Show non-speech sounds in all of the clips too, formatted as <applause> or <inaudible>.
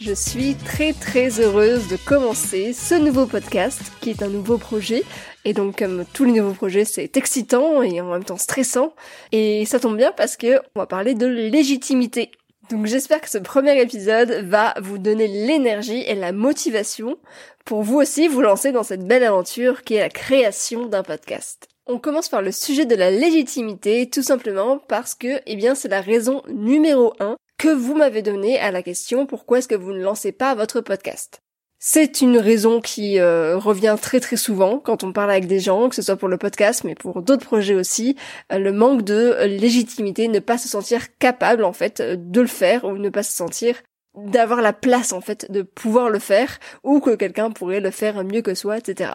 Je suis très très heureuse de commencer ce nouveau podcast qui est un nouveau projet. Et donc comme tous les nouveaux projets c'est excitant et en même temps stressant. Et ça tombe bien parce que on va parler de légitimité. Donc j'espère que ce premier épisode va vous donner l'énergie et la motivation pour vous aussi vous lancer dans cette belle aventure qui est la création d'un podcast. On commence par le sujet de la légitimité, tout simplement parce que, eh bien, c'est la raison numéro un que vous m'avez donné à la question pourquoi est-ce que vous ne lancez pas votre podcast? C'est une raison qui euh, revient très très souvent quand on parle avec des gens, que ce soit pour le podcast mais pour d'autres projets aussi, euh, le manque de légitimité, ne pas se sentir capable en fait de le faire ou ne pas se sentir d'avoir la place en fait de pouvoir le faire ou que quelqu'un pourrait le faire mieux que soi, etc.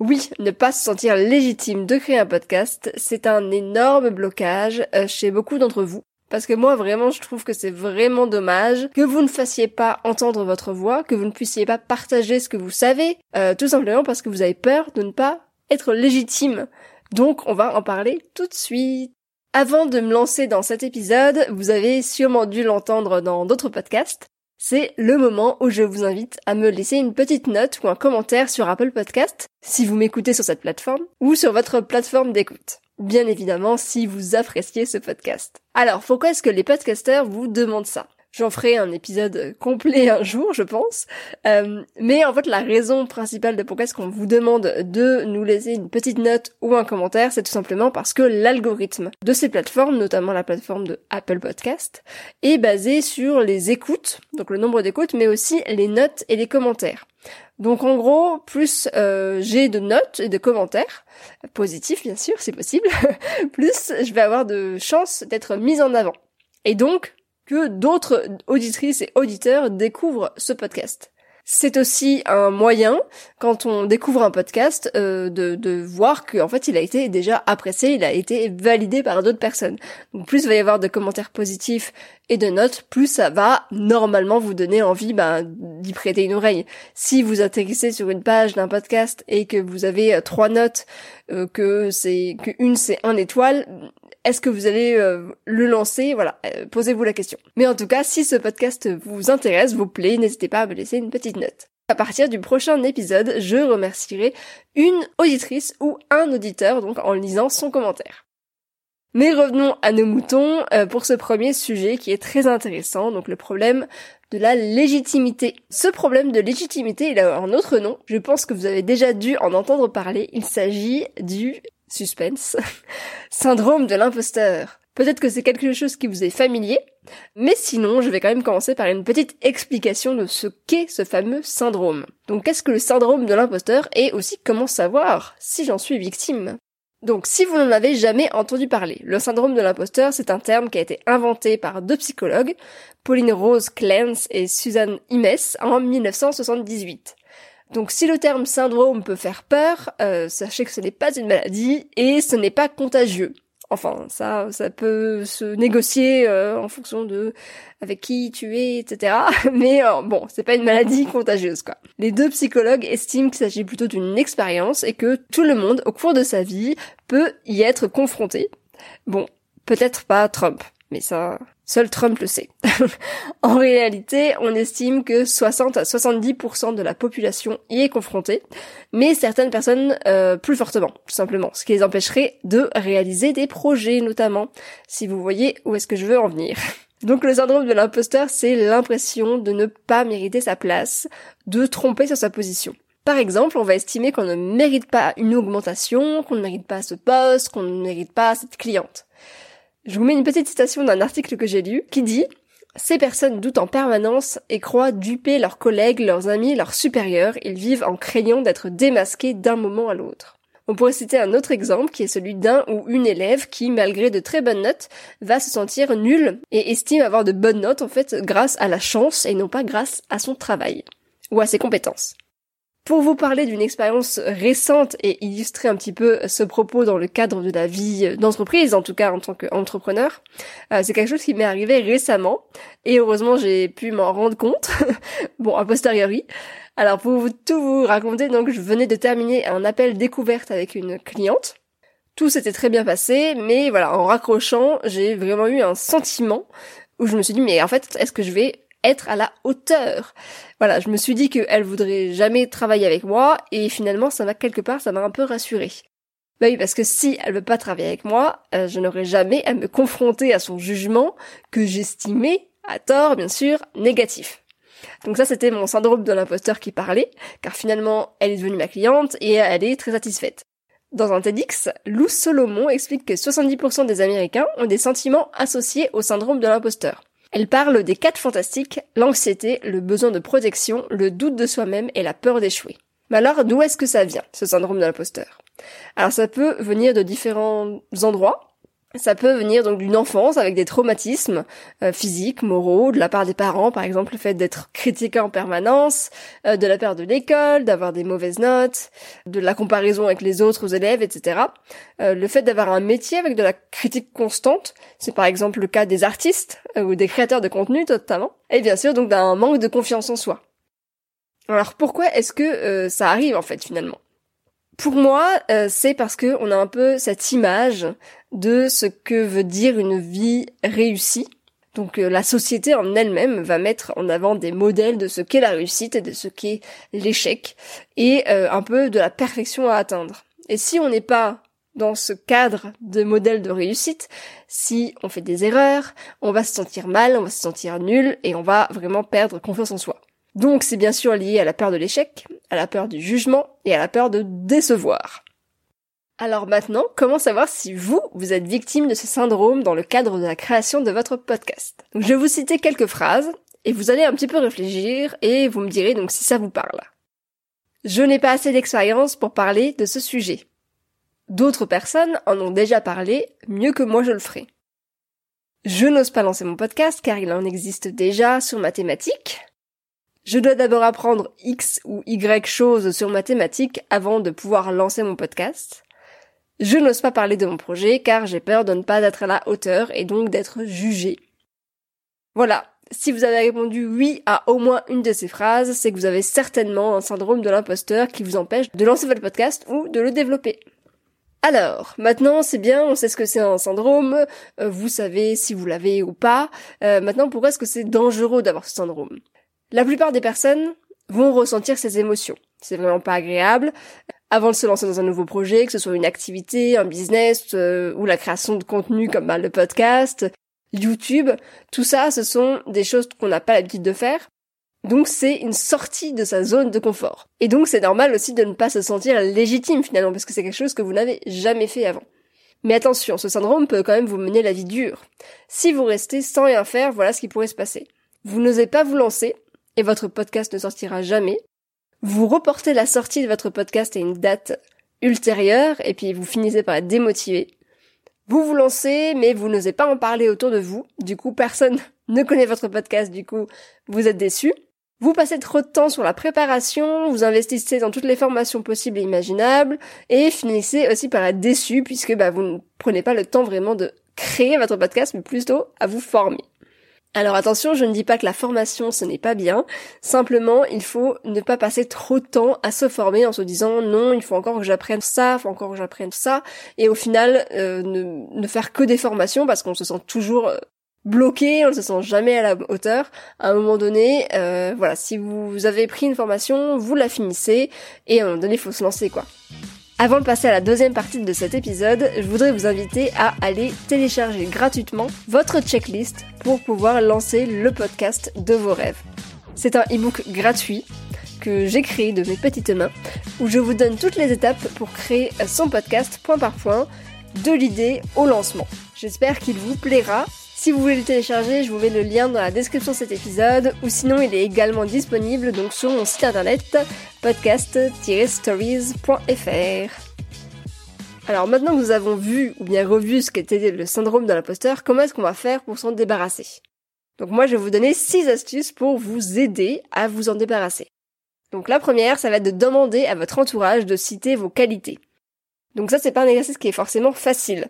Oui, ne pas se sentir légitime de créer un podcast, c'est un énorme blocage euh, chez beaucoup d'entre vous. Parce que moi vraiment je trouve que c'est vraiment dommage que vous ne fassiez pas entendre votre voix, que vous ne puissiez pas partager ce que vous savez, euh, tout simplement parce que vous avez peur de ne pas être légitime. Donc on va en parler tout de suite. Avant de me lancer dans cet épisode, vous avez sûrement dû l'entendre dans d'autres podcasts, c'est le moment où je vous invite à me laisser une petite note ou un commentaire sur Apple Podcast, si vous m'écoutez sur cette plateforme, ou sur votre plateforme d'écoute. Bien évidemment, si vous appréciez ce podcast. Alors, pourquoi est-ce que les podcasters vous demandent ça? J'en ferai un épisode complet un jour, je pense. Euh, mais en fait, la raison principale de pourquoi est-ce qu'on vous demande de nous laisser une petite note ou un commentaire, c'est tout simplement parce que l'algorithme de ces plateformes, notamment la plateforme de Apple Podcast, est basé sur les écoutes, donc le nombre d'écoutes, mais aussi les notes et les commentaires. Donc en gros, plus euh, j'ai de notes et de commentaires, positifs bien sûr, c'est possible, <laughs> plus je vais avoir de chances d'être mise en avant. Et donc, que d'autres auditrices et auditeurs découvrent ce podcast. C'est aussi un moyen, quand on découvre un podcast, euh, de, de voir qu'en fait il a été déjà apprécié, il a été validé par d'autres personnes. Plus il va y avoir de commentaires positifs et de notes, plus ça va normalement vous donner envie ben, d'y prêter une oreille. Si vous atterrissez sur une page d'un podcast et que vous avez euh, trois notes, euh, que c'est qu'une c'est un étoile, est-ce que vous allez euh, le lancer? Voilà, euh, posez-vous la question. Mais en tout cas, si ce podcast vous intéresse, vous plaît, n'hésitez pas à me laisser une petite note. À partir du prochain épisode, je remercierai une auditrice ou un auditeur donc en lisant son commentaire. Mais revenons à nos moutons euh, pour ce premier sujet qui est très intéressant, donc le problème de la légitimité. Ce problème de légitimité, il a un autre nom, je pense que vous avez déjà dû en entendre parler, il s'agit du suspense, <laughs> syndrome de l'imposteur. Peut-être que c'est quelque chose qui vous est familier, mais sinon, je vais quand même commencer par une petite explication de ce qu'est ce fameux syndrome. Donc, qu'est-ce que le syndrome de l'imposteur et aussi comment savoir si j'en suis victime? Donc, si vous n'en avez jamais entendu parler, le syndrome de l'imposteur, c'est un terme qui a été inventé par deux psychologues, Pauline Rose Clance et Suzanne Imes, en 1978. Donc si le terme syndrome peut faire peur, euh, sachez que ce n'est pas une maladie et ce n'est pas contagieux. Enfin, ça, ça peut se négocier euh, en fonction de avec qui tu es, etc. <laughs> Mais euh, bon, c'est pas une maladie contagieuse, quoi. Les deux psychologues estiment qu'il s'agit plutôt d'une expérience et que tout le monde, au cours de sa vie, peut y être confronté. Bon, peut-être pas Trump, mais ça, Seul Trump le sait. <laughs> en réalité, on estime que 60 à 70% de la population y est confrontée, mais certaines personnes euh, plus fortement, tout simplement, ce qui les empêcherait de réaliser des projets notamment, si vous voyez où est-ce que je veux en venir. <laughs> Donc le syndrome de l'imposteur, c'est l'impression de ne pas mériter sa place, de tromper sur sa position. Par exemple, on va estimer qu'on ne mérite pas une augmentation, qu'on ne mérite pas ce poste, qu'on ne mérite pas cette cliente. Je vous mets une petite citation d'un article que j'ai lu qui dit ces personnes doutent en permanence et croient duper leurs collègues, leurs amis, leurs supérieurs. Ils vivent en craignant d'être démasqués d'un moment à l'autre. On pourrait citer un autre exemple qui est celui d'un ou une élève qui, malgré de très bonnes notes, va se sentir nul et estime avoir de bonnes notes en fait grâce à la chance et non pas grâce à son travail ou à ses compétences. Pour vous parler d'une expérience récente et illustrer un petit peu ce propos dans le cadre de la vie d'entreprise, en tout cas en tant qu'entrepreneur, euh, c'est quelque chose qui m'est arrivé récemment et heureusement j'ai pu m'en rendre compte, <laughs> bon a posteriori. Alors pour vous, tout vous raconter, donc je venais de terminer un appel découverte avec une cliente. Tout s'était très bien passé, mais voilà, en raccrochant, j'ai vraiment eu un sentiment où je me suis dit mais en fait est-ce que je vais être à la hauteur. Voilà, je me suis dit qu'elle voudrait jamais travailler avec moi et finalement ça m'a quelque part, ça m'a un peu rassurée. Bah oui, parce que si elle veut pas travailler avec moi, euh, je n'aurai jamais à me confronter à son jugement que j'estimais, à tort bien sûr, négatif. Donc ça c'était mon syndrome de l'imposteur qui parlait, car finalement elle est devenue ma cliente et elle est très satisfaite. Dans un TEDx, Lou Solomon explique que 70% des Américains ont des sentiments associés au syndrome de l'imposteur. Elle parle des quatre fantastiques, l'anxiété, le besoin de protection, le doute de soi-même et la peur d'échouer. Mais alors, d'où est-ce que ça vient, ce syndrome de l'imposteur? Alors ça peut venir de différents endroits, ça peut venir donc d'une enfance avec des traumatismes euh, physiques, moraux, de la part des parents, par exemple le fait d'être critiqué en permanence, euh, de la part de l'école, d'avoir des mauvaises notes, de la comparaison avec les autres élèves, etc. Euh, le fait d'avoir un métier avec de la critique constante, c'est par exemple le cas des artistes ou des créateurs de contenu notamment, et bien sûr donc d'un manque de confiance en soi. Alors pourquoi est-ce que ça arrive en fait finalement? Pour moi, euh, c'est parce que on a un peu cette image de ce que veut dire une vie réussie. Donc euh, la société en elle-même va mettre en avant des modèles de ce qu'est la réussite et de ce qu'est l'échec et euh, un peu de la perfection à atteindre. Et si on n'est pas dans ce cadre de modèle de réussite, si on fait des erreurs, on va se sentir mal, on va se sentir nul et on va vraiment perdre confiance en soi. Donc c'est bien sûr lié à la peur de l'échec, à la peur du jugement et à la peur de décevoir. Alors maintenant, comment savoir si vous, vous êtes victime de ce syndrome dans le cadre de la création de votre podcast? Je vais vous citer quelques phrases et vous allez un petit peu réfléchir et vous me direz donc si ça vous parle. Je n'ai pas assez d'expérience pour parler de ce sujet. D'autres personnes en ont déjà parlé, mieux que moi je le ferai. Je n'ose pas lancer mon podcast car il en existe déjà sur ma thématique. Je dois d'abord apprendre X ou Y choses sur mathématiques avant de pouvoir lancer mon podcast. Je n'ose pas parler de mon projet car j'ai peur de ne pas être à la hauteur et donc d'être jugé. Voilà. Si vous avez répondu oui à au moins une de ces phrases, c'est que vous avez certainement un syndrome de l'imposteur qui vous empêche de lancer votre podcast ou de le développer. Alors, maintenant c'est bien, on sait ce que c'est un syndrome, euh, vous savez si vous l'avez ou pas. Euh, maintenant, pourquoi est-ce que c'est dangereux d'avoir ce syndrome? La plupart des personnes vont ressentir ces émotions. C'est vraiment pas agréable. Avant de se lancer dans un nouveau projet, que ce soit une activité, un business euh, ou la création de contenu comme bah, le podcast, YouTube, tout ça, ce sont des choses qu'on n'a pas l'habitude de faire. Donc c'est une sortie de sa zone de confort. Et donc c'est normal aussi de ne pas se sentir légitime finalement, parce que c'est quelque chose que vous n'avez jamais fait avant. Mais attention, ce syndrome peut quand même vous mener la vie dure. Si vous restez sans rien faire, voilà ce qui pourrait se passer. Vous n'osez pas vous lancer, et votre podcast ne sortira jamais. Vous reportez la sortie de votre podcast à une date ultérieure et puis vous finissez par être démotivé. Vous vous lancez mais vous n'osez pas en parler autour de vous. Du coup, personne <laughs> ne connaît votre podcast, du coup, vous êtes déçu. Vous passez trop de temps sur la préparation, vous investissez dans toutes les formations possibles et imaginables, et finissez aussi par être déçu puisque bah, vous ne prenez pas le temps vraiment de créer votre podcast, mais plutôt à vous former. Alors attention, je ne dis pas que la formation ce n'est pas bien, simplement il faut ne pas passer trop de temps à se former en se disant non, il faut encore que j'apprenne ça, il faut encore que j'apprenne ça, et au final euh, ne, faire que des formations parce qu'on se sent toujours euh, bloqué, on ne se sent jamais à la hauteur. À un moment donné, euh, voilà, si vous avez pris une formation, vous la finissez, et à un moment donné, il faut se lancer quoi. Avant de passer à la deuxième partie de cet épisode, je voudrais vous inviter à aller télécharger gratuitement votre checklist pour pouvoir lancer le podcast de vos rêves. C'est un e-book gratuit que j'ai créé de mes petites mains où je vous donne toutes les étapes pour créer son podcast point par point de l'idée au lancement. J'espère qu'il vous plaira. Si vous voulez le télécharger, je vous mets le lien dans la description de cet épisode, ou sinon il est également disponible donc sur mon site internet podcast-stories.fr. Alors maintenant que nous avons vu ou bien revu ce qu'était le syndrome de l'imposteur, comment est-ce qu'on va faire pour s'en débarrasser? Donc moi je vais vous donner 6 astuces pour vous aider à vous en débarrasser. Donc la première, ça va être de demander à votre entourage de citer vos qualités. Donc ça c'est pas un exercice qui est forcément facile.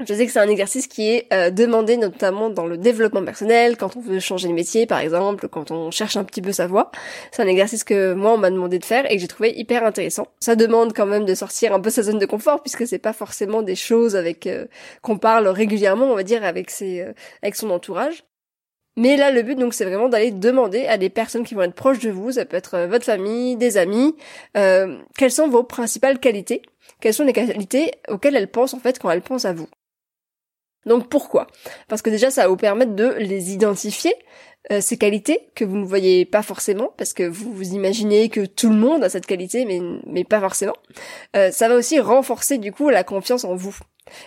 Je sais que c'est un exercice qui est euh, demandé notamment dans le développement personnel, quand on veut changer de métier par exemple, quand on cherche un petit peu sa voie. C'est un exercice que moi on m'a demandé de faire et que j'ai trouvé hyper intéressant. Ça demande quand même de sortir un peu sa zone de confort puisque c'est pas forcément des choses avec euh, qu'on parle régulièrement, on va dire, avec ses euh, avec son entourage. Mais là, le but, donc, c'est vraiment d'aller demander à des personnes qui vont être proches de vous, ça peut être votre famille, des amis, quelles sont vos principales qualités, quelles sont les qualités auxquelles elles pensent, en fait, quand elles pensent à vous? Donc pourquoi? Parce que déjà ça va vous permettre de les identifier, euh, ces qualités que vous ne voyez pas forcément, parce que vous vous imaginez que tout le monde a cette qualité, mais, mais pas forcément. Euh, ça va aussi renforcer du coup la confiance en vous.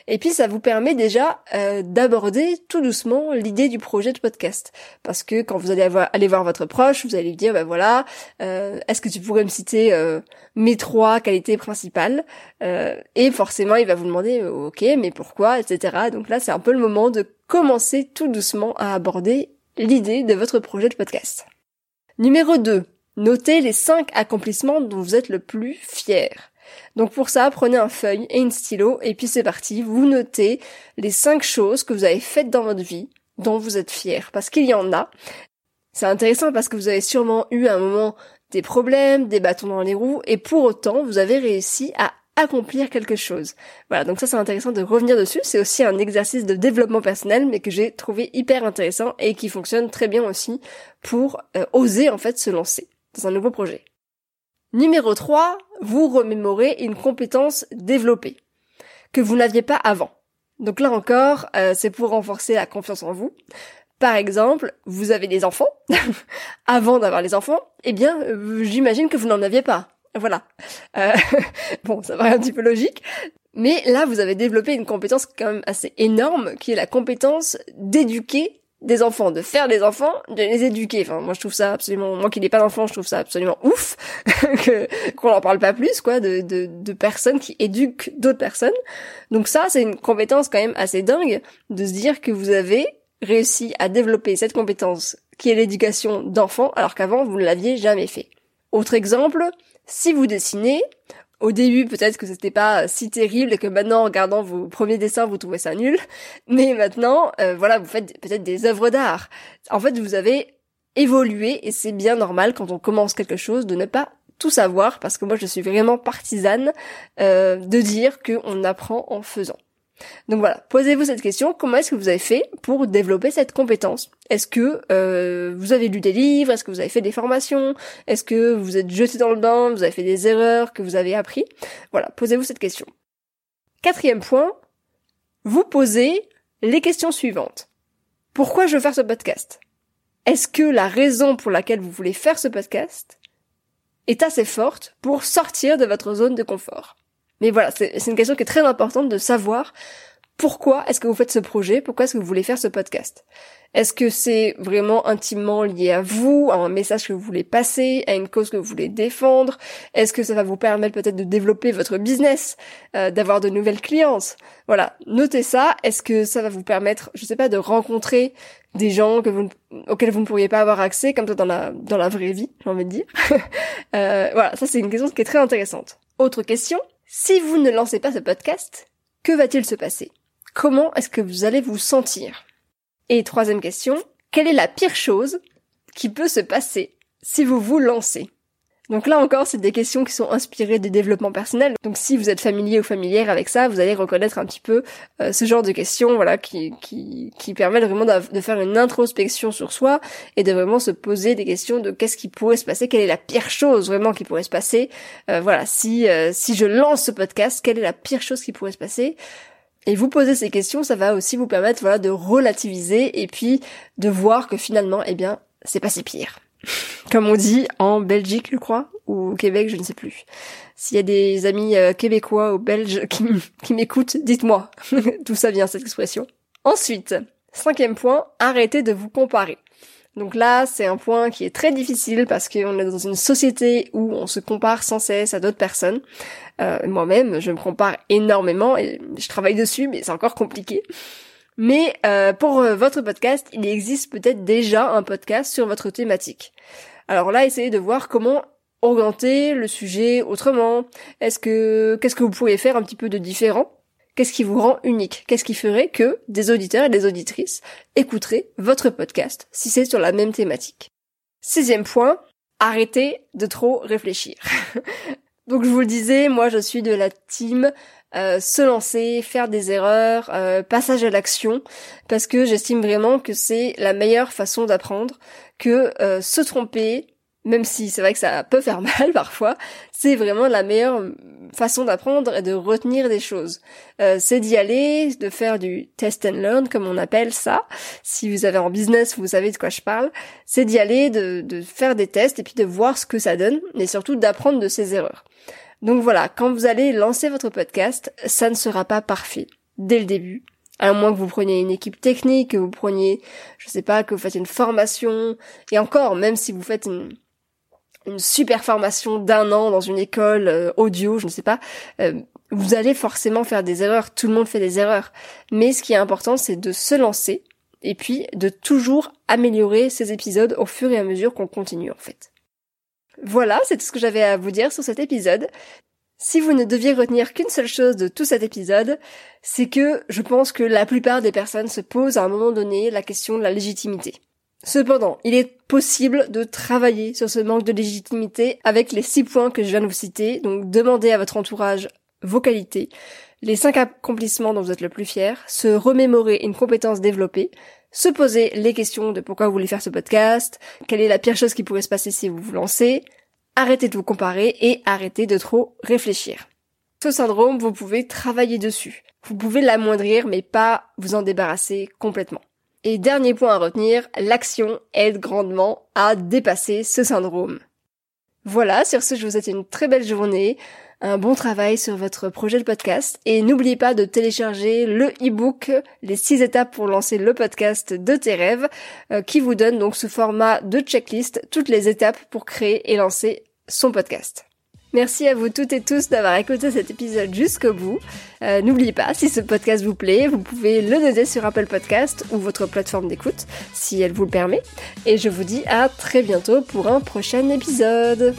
Et puis ça vous permet déjà euh, d'aborder tout doucement l'idée du projet de podcast. Parce que quand vous allez aller voir votre proche, vous allez lui dire, bah voilà, euh, est-ce que tu pourrais me citer euh, mes trois qualités principales? Et forcément, il va vous demander, ok, mais pourquoi, etc. Donc là, c'est un peu le moment de commencer tout doucement à aborder l'idée de votre projet de podcast. Numéro 2. Notez les cinq accomplissements dont vous êtes le plus fier. Donc pour ça, prenez un feuille et une stylo et puis c'est parti, vous notez les cinq choses que vous avez faites dans votre vie dont vous êtes fier parce qu'il y en a. C'est intéressant parce que vous avez sûrement eu à un moment des problèmes, des bâtons dans les roues et pour autant vous avez réussi à accomplir quelque chose. Voilà, donc ça c'est intéressant de revenir dessus. C'est aussi un exercice de développement personnel, mais que j'ai trouvé hyper intéressant et qui fonctionne très bien aussi pour euh, oser en fait se lancer dans un nouveau projet. Numéro 3, vous remémorez une compétence développée que vous n'aviez pas avant. Donc là encore, euh, c'est pour renforcer la confiance en vous. Par exemple, vous avez des enfants. <laughs> avant d'avoir les enfants, eh bien, euh, j'imagine que vous n'en aviez pas. Voilà. Euh, <laughs> bon, ça paraît un petit peu logique. Mais là, vous avez développé une compétence quand même assez énorme, qui est la compétence d'éduquer des enfants, de faire des enfants, de les éduquer. Enfin, moi je trouve ça absolument, moi qui n'ai pas d'enfants, je trouve ça absolument ouf <laughs> que qu'on en parle pas plus, quoi, de, de, de personnes qui éduquent d'autres personnes. Donc ça, c'est une compétence quand même assez dingue de se dire que vous avez réussi à développer cette compétence qui est l'éducation d'enfants, alors qu'avant vous ne l'aviez jamais fait. Autre exemple, si vous dessinez, au début, peut-être que c'était pas si terrible et que maintenant, en regardant vos premiers dessins, vous trouvez ça nul. <laughs> Mais maintenant, euh, voilà, vous faites peut-être des œuvres d'art. En fait, vous avez évolué et c'est bien normal quand on commence quelque chose de ne pas tout savoir parce que moi, je suis vraiment partisane euh, de dire qu'on apprend en faisant. Donc voilà, posez-vous cette question, comment est-ce que vous avez fait pour développer cette compétence? Est-ce que euh, vous avez lu des livres? Est-ce que vous avez fait des formations? Est-ce que vous êtes jeté dans le bain? Vous avez fait des erreurs que vous avez appris Voilà, posez-vous cette question. Quatrième point, vous posez les questions suivantes. Pourquoi je veux faire ce podcast? Est-ce que la raison pour laquelle vous voulez faire ce podcast est assez forte pour sortir de votre zone de confort? Mais voilà, c'est une question qui est très importante de savoir pourquoi est-ce que vous faites ce projet, pourquoi est-ce que vous voulez faire ce podcast. Est-ce que c'est vraiment intimement lié à vous, à un message que vous voulez passer, à une cause que vous voulez défendre? Est-ce que ça va vous permettre peut-être de développer votre business, euh, d'avoir de nouvelles clientes? Voilà, notez ça. Est-ce que ça va vous permettre, je sais pas, de rencontrer des gens que vous, auxquels vous ne pourriez pas avoir accès, comme ça dans la dans la vraie vie, j'ai envie de dire? <laughs> euh, voilà, ça c'est une question qui est très intéressante. Autre question, si vous ne lancez pas ce podcast, que va-t-il se passer? Comment est-ce que vous allez vous sentir? Et troisième question, quelle est la pire chose qui peut se passer si vous vous lancez? Donc là encore, c'est des questions qui sont inspirées des développements personnels. Donc si vous êtes familier ou familière avec ça, vous allez reconnaître un petit peu euh, ce genre de questions, voilà, qui qui permettent vraiment de faire une introspection sur soi et de vraiment se poser des questions de qu'est-ce qui pourrait se passer, quelle est la pire chose vraiment qui pourrait se passer. Euh, voilà, si euh, si je lance ce podcast, quelle est la pire chose qui pourrait se passer? Et vous poser ces questions, ça va aussi vous permettre voilà de relativiser et puis de voir que finalement, eh bien, c'est pas si pire. Comme on dit en Belgique, je crois, ou au Québec, je ne sais plus. S'il y a des amis euh, québécois ou belges qui, m'écoutent, dites-moi <laughs> d'où ça vient cette expression. Ensuite, cinquième point, arrêtez de vous comparer. Donc là, c'est un point qui est très difficile parce qu'on est dans une société où on se compare sans cesse à d'autres personnes. Euh, Moi-même, je me compare énormément et je travaille dessus, mais c'est encore compliqué. Mais euh, pour euh, votre podcast, il existe peut-être déjà un podcast sur votre thématique. Alors là, essayez de voir comment orienter le sujet autrement. Est-ce que qu'est-ce que vous pourriez faire un petit peu de différent? Qu'est-ce qui vous rend unique? Qu'est-ce qui ferait que des auditeurs et des auditrices écouteraient votre podcast si c'est sur la même thématique? Sixième point, arrêtez de trop réfléchir. <laughs> Donc je vous le disais, moi je suis de la team euh, se lancer, faire des erreurs, euh, passage à l'action, parce que j'estime vraiment que c'est la meilleure façon d'apprendre, que euh, se tromper, même si c'est vrai que ça peut faire <laughs> mal parfois, c'est vraiment la meilleure façon d'apprendre et de retenir des choses. Euh, c'est d'y aller, de faire du test and learn, comme on appelle ça. Si vous avez en business, vous savez de quoi je parle. C'est d'y aller, de, de faire des tests et puis de voir ce que ça donne, mais surtout d'apprendre de ses erreurs. Donc voilà, quand vous allez lancer votre podcast, ça ne sera pas parfait dès le début. À moins que vous preniez une équipe technique, que vous preniez, je sais pas, que vous faites une formation, et encore, même si vous faites une, une super formation d'un an dans une école euh, audio, je ne sais pas, euh, vous allez forcément faire des erreurs, tout le monde fait des erreurs. Mais ce qui est important, c'est de se lancer et puis de toujours améliorer ces épisodes au fur et à mesure qu'on continue en fait. Voilà, c'est tout ce que j'avais à vous dire sur cet épisode. Si vous ne deviez retenir qu'une seule chose de tout cet épisode, c'est que je pense que la plupart des personnes se posent à un moment donné la question de la légitimité. Cependant, il est possible de travailler sur ce manque de légitimité avec les six points que je viens de vous citer. Donc, demandez à votre entourage vos qualités, les cinq accomplissements dont vous êtes le plus fier, se remémorer une compétence développée, se poser les questions de pourquoi vous voulez faire ce podcast, quelle est la pire chose qui pourrait se passer si vous vous lancez, arrêtez de vous comparer et arrêtez de trop réfléchir. Ce syndrome, vous pouvez travailler dessus. Vous pouvez l'amoindrir mais pas vous en débarrasser complètement. Et dernier point à retenir, l'action aide grandement à dépasser ce syndrome. Voilà, sur ce, je vous souhaite une très belle journée, un bon travail sur votre projet de podcast et n'oubliez pas de télécharger le e-book Les 6 étapes pour lancer le podcast de tes rêves euh, qui vous donne donc ce format de checklist toutes les étapes pour créer et lancer son podcast. Merci à vous toutes et tous d'avoir écouté cet épisode jusqu'au bout. Euh, n'oubliez pas, si ce podcast vous plaît, vous pouvez le noter sur Apple Podcast ou votre plateforme d'écoute, si elle vous le permet. Et je vous dis à très bientôt pour un prochain épisode.